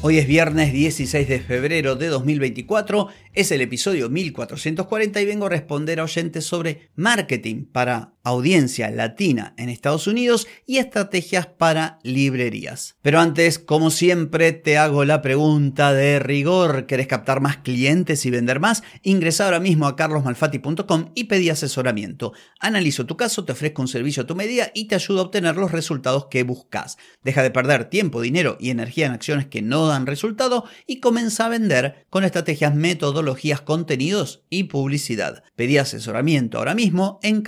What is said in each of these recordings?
Hoy es viernes 16 de febrero de 2024, es el episodio 1440 y vengo a responder a oyentes sobre marketing para audiencia latina en Estados Unidos y estrategias para librerías. Pero antes, como siempre, te hago la pregunta de rigor. ¿Querés captar más clientes y vender más? Ingresa ahora mismo a carlosmalfati.com y pedí asesoramiento. Analizo tu caso, te ofrezco un servicio a tu medida y te ayudo a obtener los resultados que buscas. Deja de perder tiempo, dinero y energía en acciones que no dan resultado y comienza a vender con estrategias, metodologías, contenidos y publicidad. Pedí asesoramiento ahora mismo en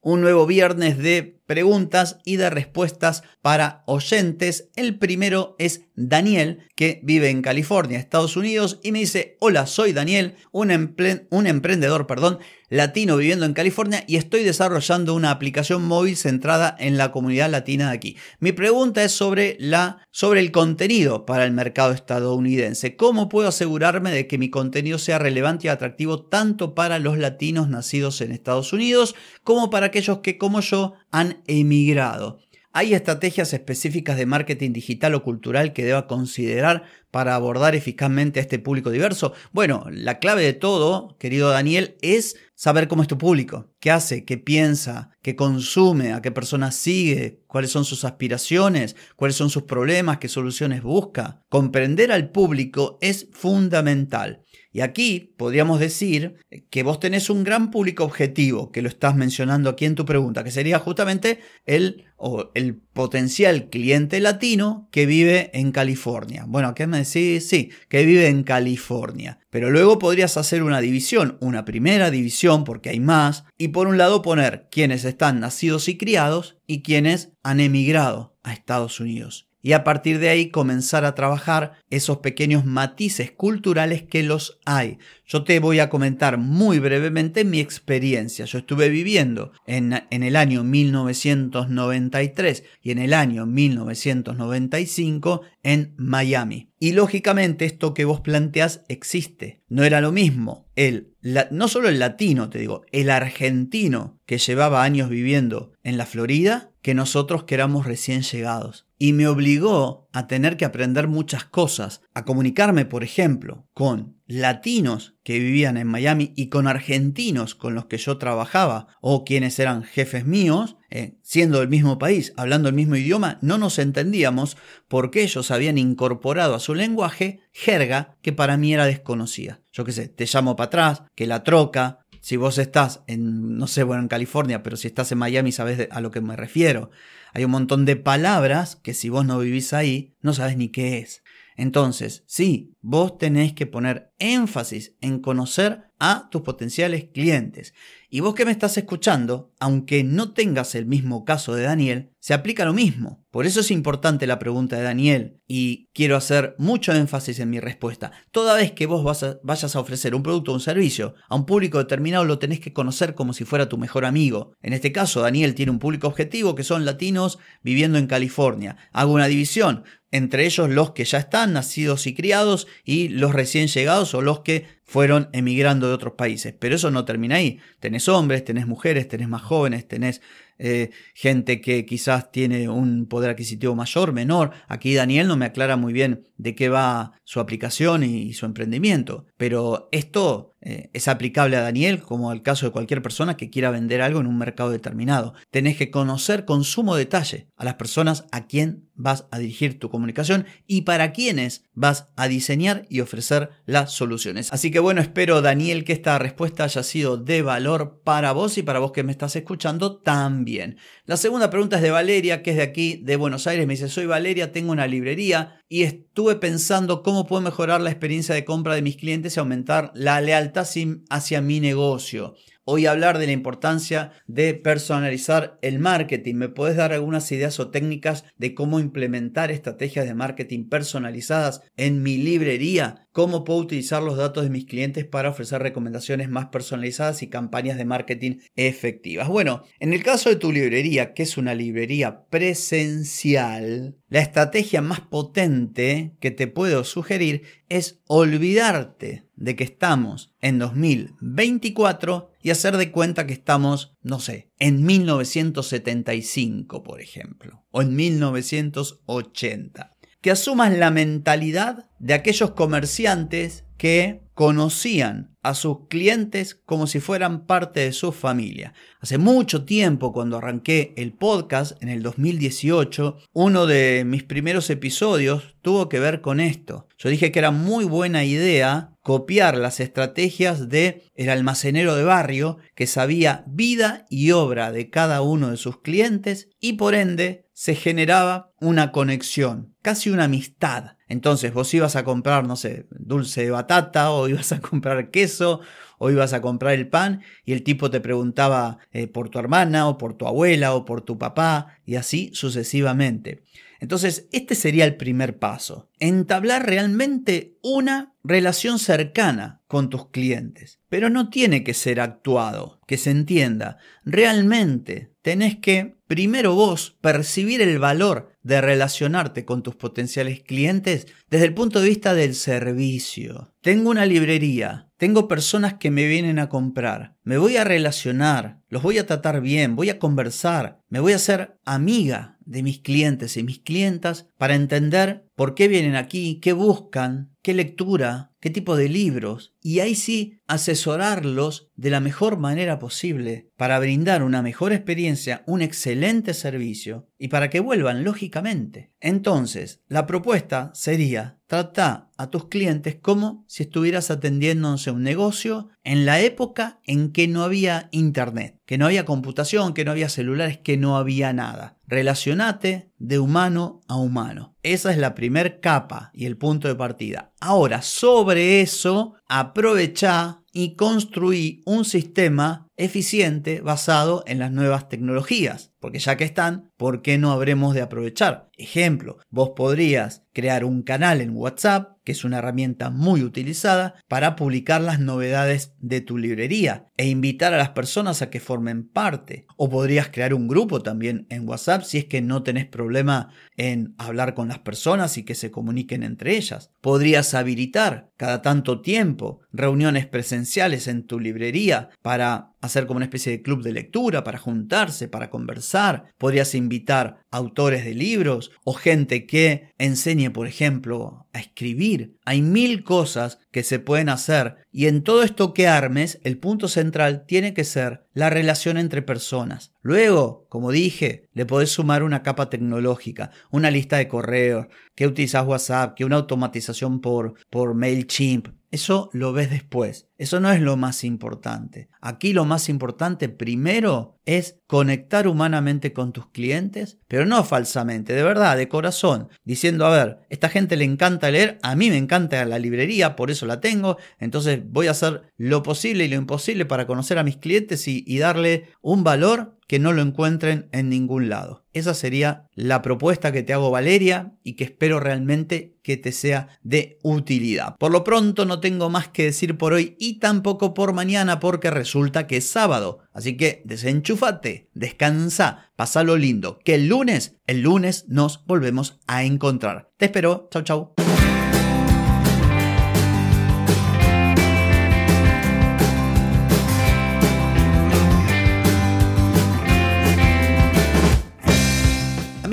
un nuevo viernes de preguntas y de respuestas para oyentes. El primero es Daniel, que vive en California, Estados Unidos, y me dice, hola, soy Daniel, un, emprendedor, perdón, latino viviendo en California y estoy desarrollando una aplicación móvil centrada en la comunidad latina de aquí. Mi pregunta es sobre, la, sobre el contenido para el mercado estadounidense. ¿Cómo puedo asegurarme de que mi contenido sea relevante y atractivo tanto para los latinos nacidos en Estados Unidos como para aquellos que como yo han emigrado? ¿Hay estrategias específicas de marketing digital o cultural que deba considerar para abordar eficazmente a este público diverso? Bueno, la clave de todo, querido Daniel, es saber cómo es tu público, qué hace, qué piensa, qué consume, a qué personas sigue, cuáles son sus aspiraciones, cuáles son sus problemas, qué soluciones busca. Comprender al público es fundamental. Y aquí podríamos decir que vos tenés un gran público objetivo, que lo estás mencionando aquí en tu pregunta, que sería justamente el, o el potencial cliente latino que vive en California. Bueno, ¿qué me decís? Sí, que vive en California. Pero luego podrías hacer una división, una primera división, porque hay más, y por un lado poner quienes están nacidos y criados y quienes han emigrado a Estados Unidos y a partir de ahí comenzar a trabajar esos pequeños matices culturales que los hay. Yo te voy a comentar muy brevemente mi experiencia. Yo estuve viviendo en, en el año 1993 y en el año 1995 en Miami. Y lógicamente esto que vos planteas existe. No era lo mismo el, no solo el latino, te digo, el argentino que llevaba años viviendo en la Florida que nosotros que éramos recién llegados y me obligó a tener que aprender muchas cosas, a comunicarme, por ejemplo, con latinos que vivían en Miami y con argentinos con los que yo trabajaba o quienes eran jefes míos, eh, siendo del mismo país, hablando el mismo idioma, no nos entendíamos porque ellos habían incorporado a su lenguaje jerga que para mí era desconocida. Yo qué sé, te llamo para atrás, que la troca, si vos estás en, no sé, bueno, en California, pero si estás en Miami sabes a lo que me refiero. Hay un montón de palabras que si vos no vivís ahí, no sabes ni qué es. Entonces, sí, vos tenés que poner énfasis en conocer a tus potenciales clientes. Y vos que me estás escuchando, aunque no tengas el mismo caso de Daniel, se aplica lo mismo. Por eso es importante la pregunta de Daniel y quiero hacer mucho énfasis en mi respuesta. Toda vez que vos vayas a ofrecer un producto o un servicio a un público determinado, lo tenés que conocer como si fuera tu mejor amigo. En este caso, Daniel tiene un público objetivo que son latinos viviendo en California. Hago una división entre ellos los que ya están nacidos y criados y los recién llegados o los que fueron emigrando de otros países. Pero eso no termina ahí. Tenés hombres, tenés mujeres, tenés más jóvenes, tenés eh, gente que quizás tiene un poder adquisitivo mayor, menor. Aquí Daniel no me aclara muy bien de qué va su aplicación y, su emprendimiento, pero esto eh, es aplicable a Daniel como al caso de cualquier persona que quiera vender algo en un mercado determinado. Tenés que conocer con sumo detalle a las personas a quien vas a dirigir tu comunicación y para quienes vas a diseñar y ofrecer las soluciones. Así que bueno, espero Daniel que esta respuesta haya sido de valor para vos y para vos que me estás escuchando también. La segunda pregunta es de Valeria, que es de aquí, de Buenos Aires. Me dice, soy Valeria, tengo una librería y estuve pensando cómo puedo mejorar la experiencia de compra de mis clientes y aumentar la lealtad hacia mi negocio. hoy hablar de la importancia de personalizar el marketing. ¿Me puedes dar algunas ideas o técnicas de cómo implementar estrategias de marketing personalizadas en mi librería? ¿Cómo puedo utilizar los datos de mis clientes para ofrecer recomendaciones más personalizadas y campañas de marketing efectivas? Bueno, en el caso de tu librería, que es una librería presencial, la estrategia más potente que te puedo sugerir es olvidarte de que estamos en 2024 y hacer de cuenta que estamos, no sé, en 1975, por ejemplo, o en 1980. Que asumas la mentalidad de aquellos comerciantes que conocían a sus clientes como si fueran parte de su familia. Hace mucho tiempo, cuando arranqué el podcast en el 2018, uno de mis primeros episodios tuvo que ver con esto. Yo dije que era muy buena idea copiar las estrategias de el almacenero de barrio que sabía vida y obra de cada uno de sus clientes y por ende se generaba una conexión, casi una amistad. Entonces vos ibas a comprar, no sé, dulce de batata o ibas a comprar queso o ibas a comprar el pan y el tipo te preguntaba eh, por tu hermana o por tu abuela o por tu papá y así sucesivamente. Entonces, este sería el primer paso. Entablar realmente una relación cercana con tus clientes. Pero no tiene que ser actuado, que se entienda. Realmente tenés que, primero vos, percibir el valor de relacionarte con tus potenciales clientes desde el punto de vista del servicio. Tengo una librería, tengo personas que me vienen a comprar, me voy a relacionar, los voy a tratar bien, voy a conversar, me voy a hacer amiga de mis clientes y mis clientas para entender por qué vienen aquí, qué buscan, qué lectura, qué tipo de libros, y ahí sí asesorarlos de la mejor manera posible para brindar una mejor experiencia, un excelente servicio y para que vuelvan lógicamente. Entonces, la propuesta sería trata a tus clientes como si estuvieras atendiéndose un negocio en la época en que no había internet, que no había computación, que no había celulares, que no había nada. Relacionate de humano a humano. Esa es la primer capa y el punto de partida. Ahora, sobre eso, aprovecha y construí un sistema eficiente basado en las nuevas tecnologías. Porque ya que están, ¿por qué no habremos de aprovechar? Ejemplo, vos podrías crear un canal en WhatsApp, que es una herramienta muy utilizada, para publicar las novedades de tu librería e invitar a las personas a que formen parte. O podrías crear un grupo también en WhatsApp si es que no tenés problema en hablar con las personas y que se comuniquen entre ellas. Podrías habilitar cada tanto tiempo reuniones presenciales en tu librería para hacer como una especie de club de lectura para juntarse, para conversar. Podrías invitar autores de libros o gente que enseñe, por ejemplo, a escribir. Hay mil cosas que se pueden hacer y en todo esto que armes, el punto central tiene que ser la relación entre personas. Luego, como dije, le podés sumar una capa tecnológica, una lista de correos, que utilizas WhatsApp, que una automatización por, por MailChimp. Eso lo ves después. Eso no es lo más importante. Aquí lo más importante primero es conectar humanamente con tus clientes, pero no falsamente, de verdad, de corazón, diciendo, a ver, esta gente le encanta leer, a mí me encanta la librería, por eso la tengo, entonces voy a hacer lo posible y lo imposible para conocer a mis clientes y, y darle un valor que no lo encuentren en ningún lado. Esa sería la propuesta que te hago Valeria y que espero realmente que te sea de utilidad. Por lo pronto no tengo más que decir por hoy y tampoco por mañana porque resulta que es sábado. Así que desenchúfate, descansa, lo lindo, que el lunes, el lunes nos volvemos a encontrar. Te espero, chau chau.